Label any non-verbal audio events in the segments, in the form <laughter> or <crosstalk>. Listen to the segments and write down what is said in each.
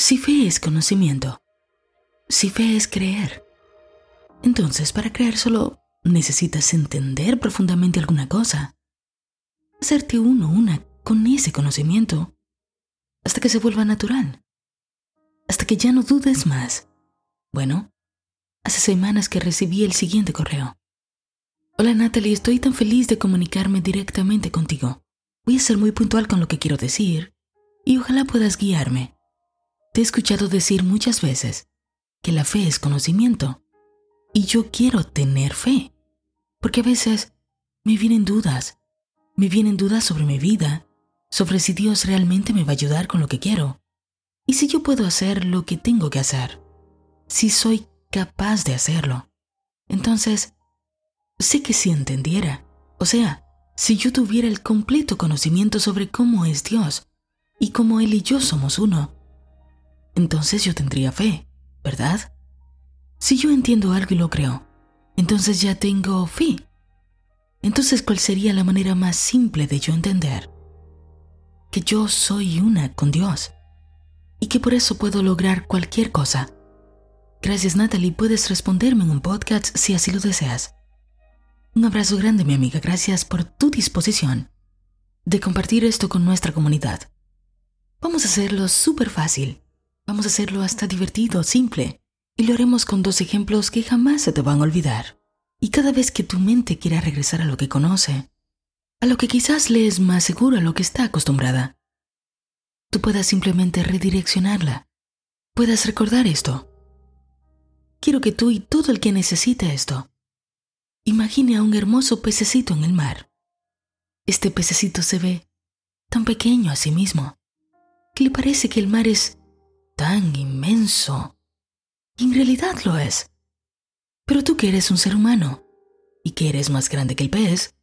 Si fe es conocimiento, si fe es creer, entonces para creer solo necesitas entender profundamente alguna cosa, hacerte uno una con ese conocimiento, hasta que se vuelva natural, hasta que ya no dudes más. Bueno, hace semanas que recibí el siguiente correo. Hola Natalie, estoy tan feliz de comunicarme directamente contigo. Voy a ser muy puntual con lo que quiero decir y ojalá puedas guiarme. Te he escuchado decir muchas veces que la fe es conocimiento y yo quiero tener fe, porque a veces me vienen dudas, me vienen dudas sobre mi vida, sobre si Dios realmente me va a ayudar con lo que quiero y si yo puedo hacer lo que tengo que hacer, si soy capaz de hacerlo. Entonces, sé que si entendiera, o sea, si yo tuviera el completo conocimiento sobre cómo es Dios y cómo Él y yo somos uno, entonces yo tendría fe, ¿verdad? Si yo entiendo algo y lo creo, entonces ya tengo fe. Entonces, ¿cuál sería la manera más simple de yo entender? Que yo soy una con Dios y que por eso puedo lograr cualquier cosa. Gracias Natalie, puedes responderme en un podcast si así lo deseas. Un abrazo grande mi amiga, gracias por tu disposición de compartir esto con nuestra comunidad. Vamos a hacerlo súper fácil. Vamos a hacerlo hasta divertido, simple. Y lo haremos con dos ejemplos que jamás se te van a olvidar. Y cada vez que tu mente quiera regresar a lo que conoce, a lo que quizás le es más seguro a lo que está acostumbrada, tú puedas simplemente redireccionarla. Puedas recordar esto. Quiero que tú y todo el que necesite esto, imagine a un hermoso pececito en el mar. Este pececito se ve tan pequeño a sí mismo, que le parece que el mar es tan inmenso. Y en realidad lo es. Pero tú que eres un ser humano y que eres más grande que el pez,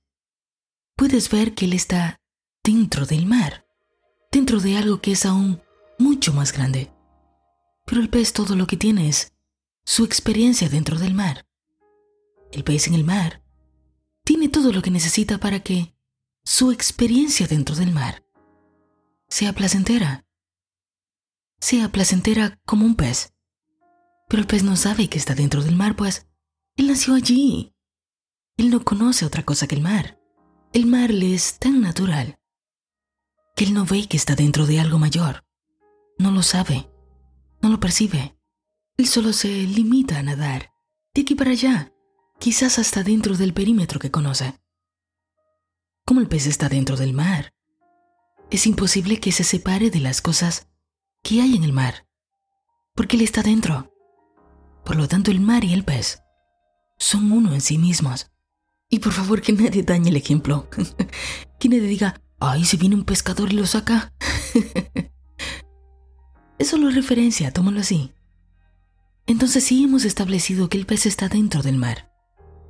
puedes ver que él está dentro del mar, dentro de algo que es aún mucho más grande. Pero el pez todo lo que tiene es su experiencia dentro del mar. El pez en el mar tiene todo lo que necesita para que su experiencia dentro del mar sea placentera sea placentera como un pez. Pero el pez no sabe que está dentro del mar, pues él nació allí. Él no conoce otra cosa que el mar. El mar le es tan natural que él no ve que está dentro de algo mayor. No lo sabe, no lo percibe. Él solo se limita a nadar, de aquí para allá, quizás hasta dentro del perímetro que conoce. Como el pez está dentro del mar, es imposible que se separe de las cosas ¿Qué hay en el mar, porque él está dentro. Por lo tanto, el mar y el pez son uno en sí mismos. Y por favor, que nadie dañe el ejemplo. <laughs> que nadie diga, ay, si viene un pescador y lo saca. <laughs> es solo referencia, tómalo así. Entonces sí hemos establecido que el pez está dentro del mar.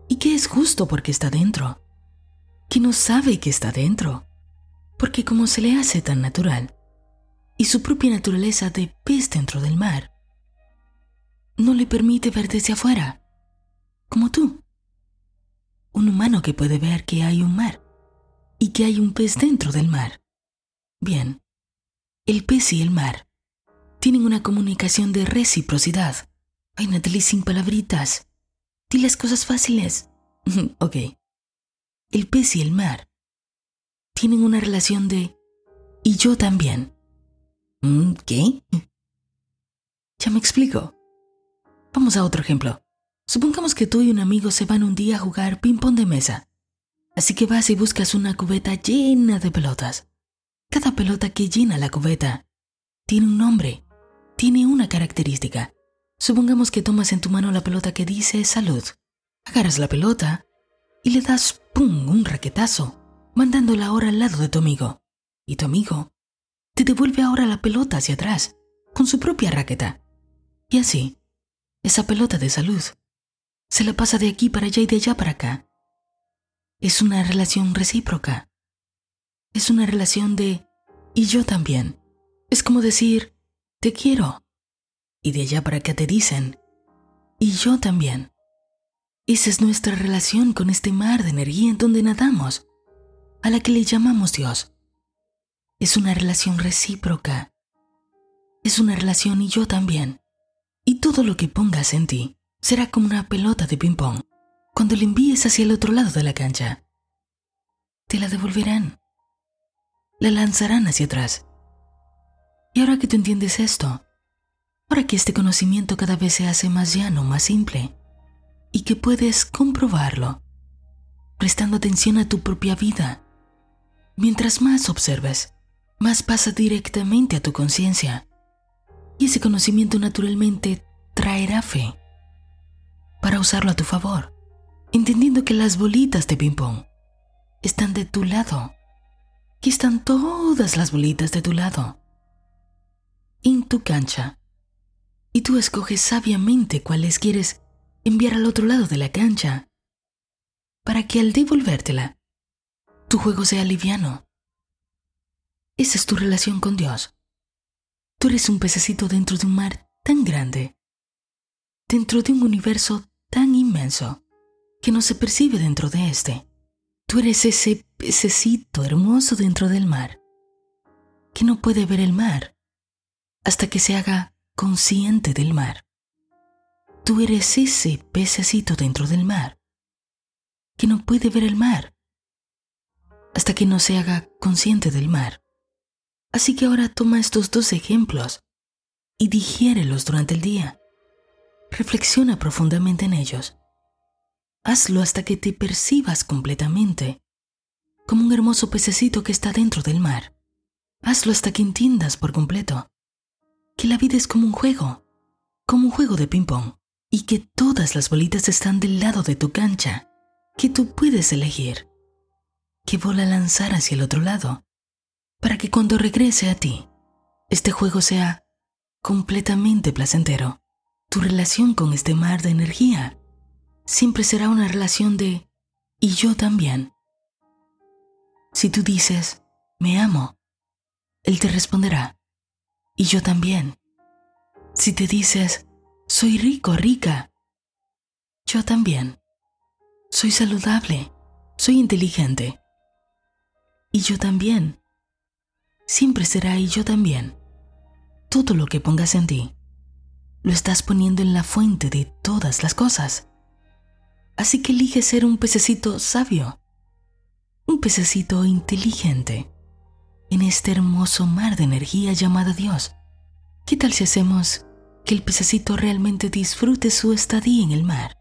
Y que es justo porque está dentro. Que no sabe que está dentro. Porque como se le hace tan natural, y su propia naturaleza de pez dentro del mar no le permite ver desde afuera, como tú. Un humano que puede ver que hay un mar y que hay un pez dentro del mar. Bien, el pez y el mar tienen una comunicación de reciprocidad. Ay, Natalie, sin palabritas. Di las cosas fáciles. <laughs> ok. El pez y el mar tienen una relación de y yo también. Mm, ¿Qué? Ya me explico. Vamos a otro ejemplo. Supongamos que tú y un amigo se van un día a jugar ping-pong de mesa. Así que vas y buscas una cubeta llena de pelotas. Cada pelota que llena la cubeta tiene un nombre, tiene una característica. Supongamos que tomas en tu mano la pelota que dice salud. Agarras la pelota y le das ¡pum! un raquetazo, mandándola ahora al lado de tu amigo. Y tu amigo te devuelve ahora la pelota hacia atrás, con su propia raqueta. Y así, esa pelota de salud se la pasa de aquí para allá y de allá para acá. Es una relación recíproca. Es una relación de y yo también. Es como decir, te quiero. Y de allá para acá te dicen, y yo también. Esa es nuestra relación con este mar de energía en donde nadamos, a la que le llamamos Dios es una relación recíproca. es una relación y yo también. Y todo lo que pongas en ti será como una pelota de ping-pong. Cuando la envíes hacia el otro lado de la cancha, te la devolverán. La lanzarán hacia atrás. Y ahora que tú entiendes esto, ahora que este conocimiento cada vez se hace más llano, más simple, y que puedes comprobarlo, prestando atención a tu propia vida, mientras más observes, más pasa directamente a tu conciencia. Y ese conocimiento naturalmente traerá fe para usarlo a tu favor, entendiendo que las bolitas de ping-pong están de tu lado, que están todas las bolitas de tu lado, en tu cancha, y tú escoges sabiamente cuáles quieres enviar al otro lado de la cancha, para que al devolvértela, tu juego sea liviano esa es tu relación con Dios. Tú eres un pececito dentro de un mar tan grande, dentro de un universo tan inmenso, que no se percibe dentro de este. Tú eres ese pececito hermoso dentro del mar, que no puede ver el mar hasta que se haga consciente del mar. Tú eres ese pececito dentro del mar, que no puede ver el mar hasta que no se haga consciente del mar. Así que ahora toma estos dos ejemplos y digiérelos durante el día. Reflexiona profundamente en ellos. Hazlo hasta que te percibas completamente, como un hermoso pececito que está dentro del mar. Hazlo hasta que entiendas por completo que la vida es como un juego, como un juego de ping-pong, y que todas las bolitas están del lado de tu cancha, que tú puedes elegir qué bola lanzar hacia el otro lado para que cuando regrese a ti, este juego sea completamente placentero. Tu relación con este mar de energía siempre será una relación de y yo también. Si tú dices, me amo, él te responderá, y yo también. Si te dices, soy rico, rica, yo también. Soy saludable, soy inteligente, y yo también siempre será y yo también. Todo lo que pongas en ti, lo estás poniendo en la fuente de todas las cosas. Así que elige ser un pececito sabio, un pececito inteligente, en este hermoso mar de energía llamada Dios. ¿Qué tal si hacemos que el pececito realmente disfrute su estadía en el mar?